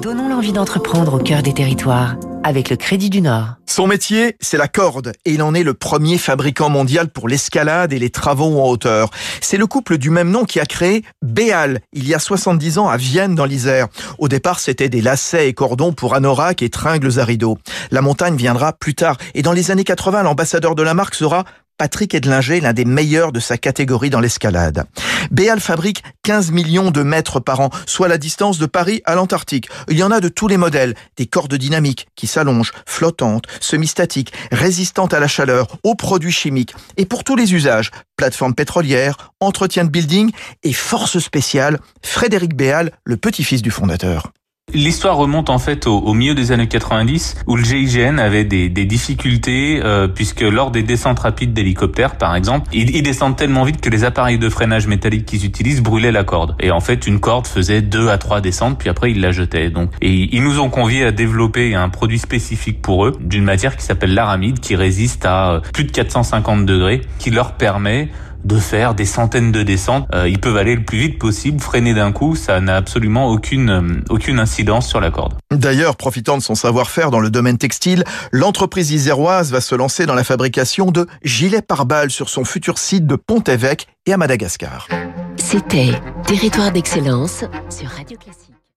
Donnons l'envie d'entreprendre au cœur des territoires avec le Crédit du Nord. Son métier, c'est la corde, et il en est le premier fabricant mondial pour l'escalade et les travaux en hauteur. C'est le couple du même nom qui a créé Béal, il y a 70 ans à Vienne dans l'Isère. Au départ, c'était des lacets et cordons pour anorak et tringles à rideaux. La montagne viendra plus tard, et dans les années 80, l'ambassadeur de la marque sera Patrick Edlinger, l'un des meilleurs de sa catégorie dans l'escalade. Béal fabrique 15 millions de mètres par an, soit la distance de Paris à l'Antarctique. Il y en a de tous les modèles, des cordes dynamiques qui s'allongent, flottantes, semi-statiques, résistantes à la chaleur, aux produits chimiques, et pour tous les usages, plateforme pétrolière, entretien de building et force spéciale, Frédéric Béal, le petit-fils du fondateur. L'histoire remonte en fait au, milieu des années 90 où le GIGN avait des, difficultés euh, puisque lors des descentes rapides d'hélicoptères par exemple, ils, descendent tellement vite que les appareils de freinage métallique qu'ils utilisent brûlaient la corde. Et en fait une corde faisait deux à trois descentes puis après ils la jetaient. Donc et ils nous ont conviés à développer un produit spécifique pour eux d'une matière qui s'appelle l'aramide qui résiste à euh, plus de 450 degrés qui leur permet de faire des centaines de descentes. Euh, ils peuvent aller le plus vite possible, freiner d'un coup, ça n'a absolument aucune, euh, aucune incidence sur la corde. D'ailleurs, profitant de son savoir-faire dans le domaine textile, l'entreprise iséroise va se lancer dans la fabrication de gilets pare-balles sur son futur site de Pont-Évêque et à Madagascar. C'était Territoire d'excellence sur Radio Classique.